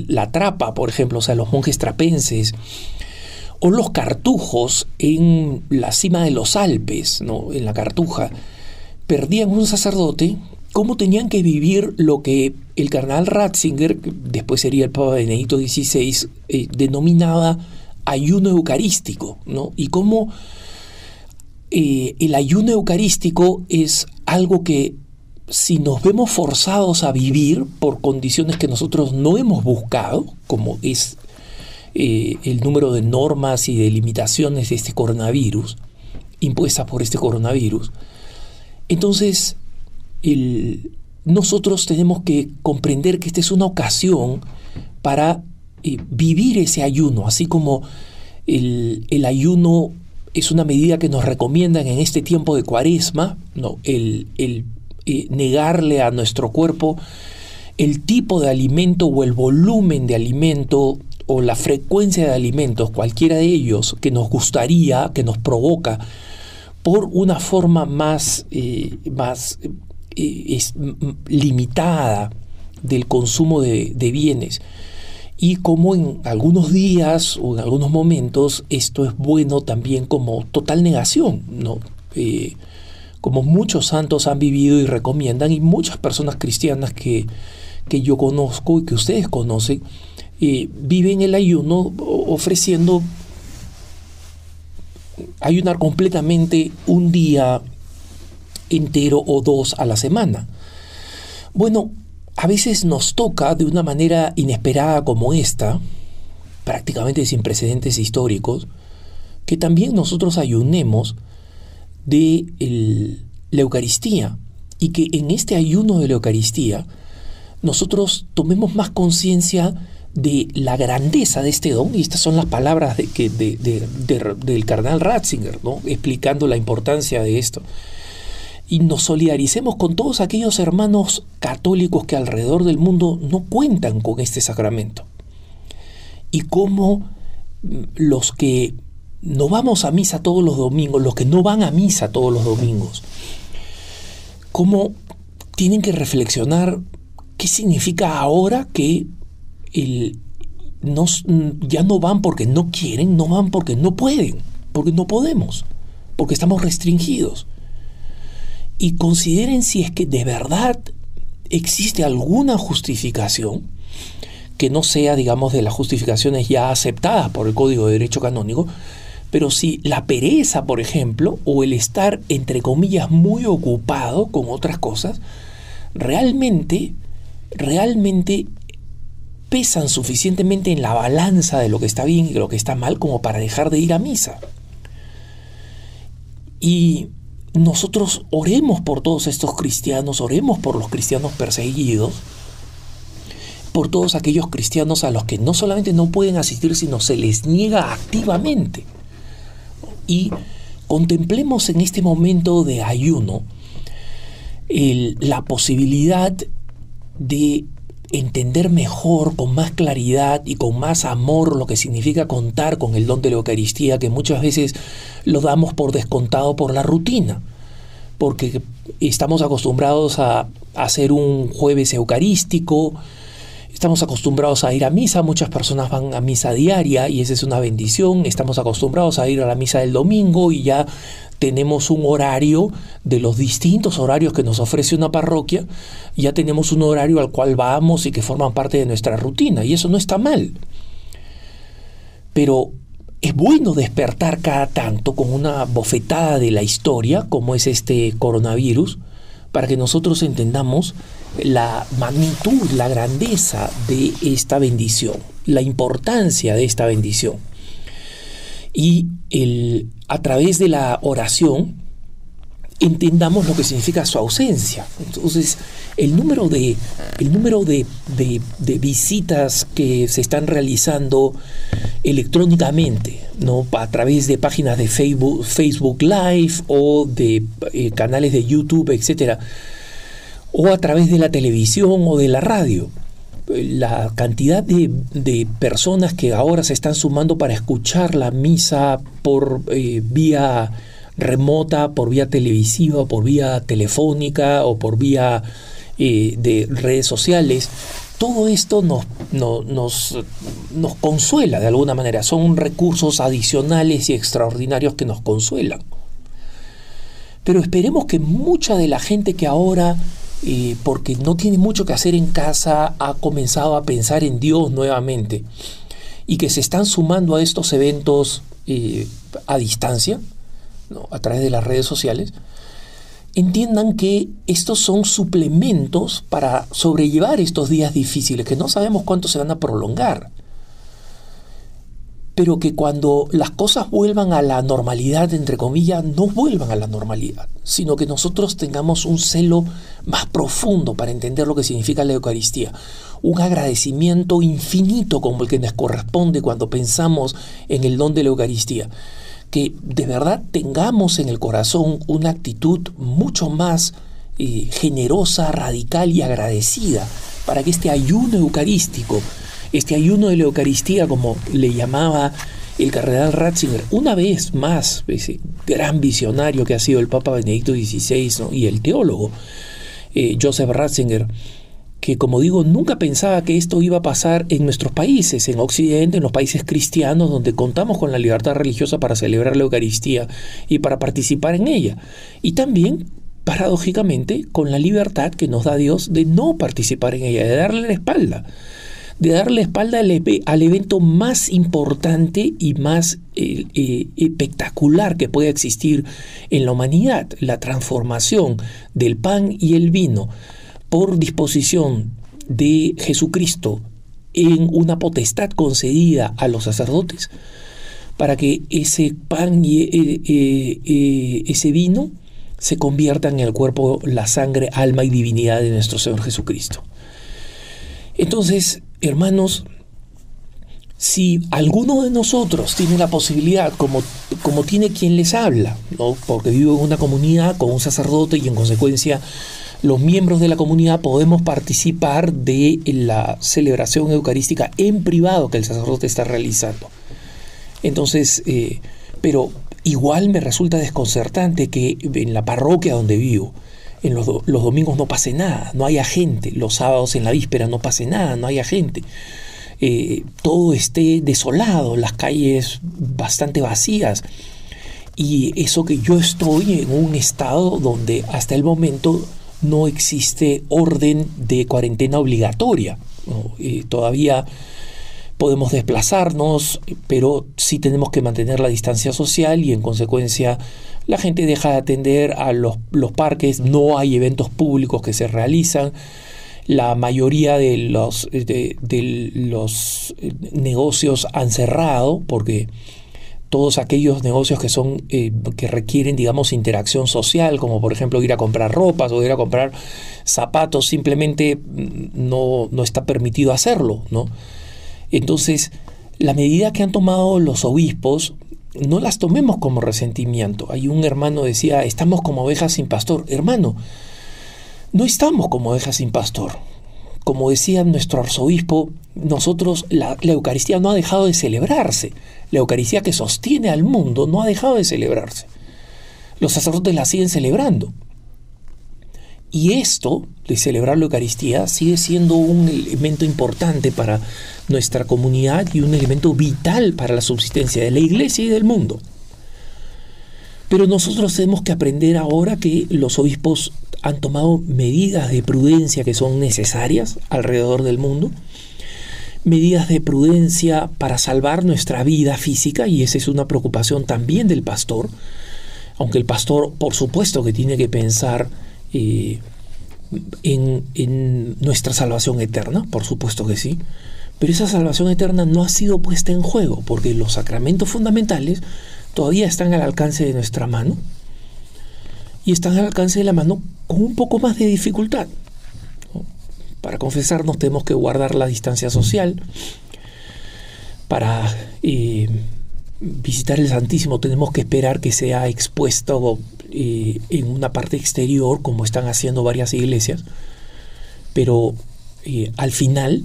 la trapa, por ejemplo, o sea, los monjes trapenses, o los cartujos en la cima de los Alpes, ¿no? en la cartuja, perdían un sacerdote, cómo tenían que vivir lo que el carnal Ratzinger, después sería el Papa Benedicto XVI, eh, denominaba ayuno eucarístico, ¿no? y cómo eh, el ayuno eucarístico es algo que si nos vemos forzados a vivir por condiciones que nosotros no hemos buscado, como es eh, el número de normas y de limitaciones de este coronavirus, impuestas por este coronavirus, entonces nosotros tenemos que comprender que esta es una ocasión para eh, vivir ese ayuno, así como el, ayuno es una medida que nos recomiendan en este tiempo de cuaresma, no, el, eh, negarle a nuestro cuerpo el tipo de alimento o el volumen de alimento o la frecuencia de alimentos, cualquiera de ellos, que nos gustaría, que nos provoca, por una forma más, eh, más eh, limitada del consumo de, bienes. Y como en algunos días o en algunos momentos esto es bueno también como total negación, ¿no? Eh, como muchos santos han vivido y recomiendan, y muchas personas cristianas que, que yo conozco y que ustedes conocen, eh, viven el ayuno ofreciendo ayunar completamente un día entero o dos a la semana. Bueno, a veces nos toca de una manera inesperada como esta, prácticamente sin precedentes históricos, que también nosotros ayunemos de la Eucaristía y que en este ayuno de la Eucaristía nosotros tomemos más conciencia de la grandeza de este don, y estas son las palabras de, que, del cardenal Ratzinger, ¿no? explicando la importancia de esto. Y nos solidaricemos con todos aquellos hermanos católicos que alrededor del mundo no cuentan con este sacramento. Y cómo mm, los que no vamos a misa todos los domingos, los que no van a misa todos los domingos, cómo tienen que reflexionar qué significa ahora que el, ya no van porque no quieren, no van porque no pueden, porque no podemos, porque estamos restringidos. Y consideren si es que de verdad existe alguna justificación que no sea, digamos, de las justificaciones ya aceptadas por el Código de Derecho Canónico, pero si la pereza, por ejemplo, o el estar, entre comillas, muy ocupado con otras cosas, realmente, realmente pesan suficientemente en la balanza de lo que está bien y lo que está mal como para dejar de ir a misa. Y nosotros oremos por todos estos cristianos, oremos por los cristianos perseguidos, por todos aquellos cristianos a los que no solamente no pueden asistir, sino se les niega activamente. Y contemplemos en este momento de ayuno la posibilidad de entender mejor, con más claridad y con más amor lo que significa contar con el don de la Eucaristía, que muchas veces lo damos por descontado por la rutina, porque estamos acostumbrados a hacer un jueves eucarístico, estamos acostumbrados a ir a misa, muchas personas van a misa diaria y esa es una bendición, estamos acostumbrados a ir a la misa del domingo y ya tenemos un horario de los distintos horarios que nos ofrece una parroquia, ya tenemos un horario al cual vamos y que forman parte de nuestra rutina, y eso no está mal. Pero es bueno despertar cada tanto con una bofetada de la historia, como es este coronavirus, para que nosotros entendamos la magnitud, la grandeza de esta bendición, la importancia de esta bendición y el, a través de la oración entendamos lo que significa su ausencia. Entonces, el número de, el número de, visitas que se están realizando electrónicamente, ¿no? a través de páginas de Facebook, Facebook Live o de eh, canales de YouTube, etcétera, o a través de la televisión o de la radio la cantidad de, personas que ahora se están sumando para escuchar la misa por eh, vía remota, por vía televisiva, por vía telefónica o por vía eh, de redes sociales, todo esto nos, nos, nos consuela de alguna manera. Son recursos adicionales y extraordinarios que nos consuelan. Pero esperemos que mucha de la gente que ahora porque no tiene mucho que hacer en casa, ha comenzado a pensar en Dios nuevamente. Y que se están sumando a estos eventos eh, a distancia, a través de las redes sociales, entiendan que estos son suplementos para sobrellevar estos días difíciles, que no sabemos cuánto se van a prolongar pero que cuando las cosas vuelvan a la normalidad, entre comillas, no vuelvan a la normalidad, sino que nosotros tengamos un celo más profundo para entender lo que significa la Eucaristía, un agradecimiento infinito como el que nos corresponde cuando pensamos en el don de la Eucaristía, que de verdad tengamos en el corazón una actitud mucho más eh, generosa, radical y agradecida para que este ayuno eucarístico este ayuno de la Eucaristía, como le llamaba el cardenal Ratzinger, una vez más, ese gran visionario que ha sido el Papa Benedicto XVI y el teólogo eh, Joseph Ratzinger, que como digo, nunca pensaba que esto iba a pasar en nuestros países, en Occidente, en los países cristianos, donde contamos con la libertad religiosa para celebrar la Eucaristía y para participar en ella. Y también, paradójicamente, con la libertad que nos da Dios de no participar en ella, de darle la espalda de darle espalda al, al, evento más importante y más eh, eh, espectacular que puede existir en la humanidad, la transformación del pan y el vino por disposición de Jesucristo en una potestad concedida a los sacerdotes para que ese pan y eh, ese vino se conviertan en el cuerpo, la sangre, alma y divinidad de nuestro Señor Jesucristo. Entonces, hermanos, si alguno de nosotros tiene la posibilidad, como, como tiene quien les habla, ¿no? porque vivo en una comunidad con un sacerdote y en consecuencia los miembros de la comunidad podemos participar de la celebración eucarística en privado que el sacerdote está realizando. Entonces, eh, pero igual me resulta desconcertante que en la parroquia donde vivo, en los, domingos no pase nada, no haya gente, los sábados en la víspera no pase nada, no haya gente. Eh, todo esté desolado, las calles bastante vacías. Y eso que yo estoy en un estado donde hasta el momento no existe orden de cuarentena obligatoria. todavía podemos desplazarnos, pero sí tenemos que mantener la distancia social y en consecuencia la gente deja de atender a los, parques, no hay eventos públicos que se realizan, la mayoría de los, de los negocios han cerrado porque todos aquellos negocios que son eh, que requieren digamos interacción social como por ejemplo ir a comprar ropas o ir a comprar zapatos simplemente mm, no, no está permitido hacerlo no entonces la medida que han tomado los obispos no las tomemos como resentimiento hay un hermano decía estamos como ovejas sin pastor hermano no estamos como ovejas sin pastor como decía nuestro arzobispo, nosotros, la, Eucaristía no ha dejado de celebrarse. La Eucaristía que sostiene al mundo no ha dejado de celebrarse. Los sacerdotes la siguen celebrando. Y esto de celebrar la Eucaristía sigue siendo un elemento importante para nuestra comunidad y un elemento vital para la subsistencia de la Iglesia y del mundo. Pero nosotros tenemos que aprender ahora que los obispos han tomado medidas de prudencia que son necesarias alrededor del mundo, medidas de prudencia para salvar nuestra vida física, y esa es una preocupación también del pastor, aunque el pastor por supuesto que tiene que pensar eh, en, en nuestra salvación eterna, por supuesto que sí, pero esa salvación eterna no ha sido puesta en juego, porque los sacramentos fundamentales todavía están al alcance de nuestra mano y están al alcance de la mano con un poco más de dificultad. Para confesarnos tenemos que guardar la distancia social. Para eh, visitar el Santísimo tenemos que esperar que sea expuesto eh, en una parte exterior, como están haciendo varias iglesias. Pero eh, al final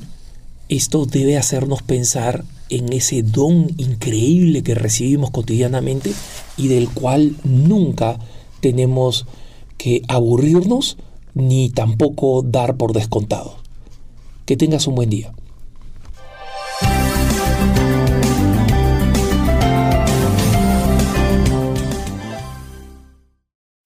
esto debe hacernos pensar en ese don increíble que recibimos cotidianamente y del cual nunca tenemos que aburrirnos ni tampoco dar por descontado. Que tengas un buen día.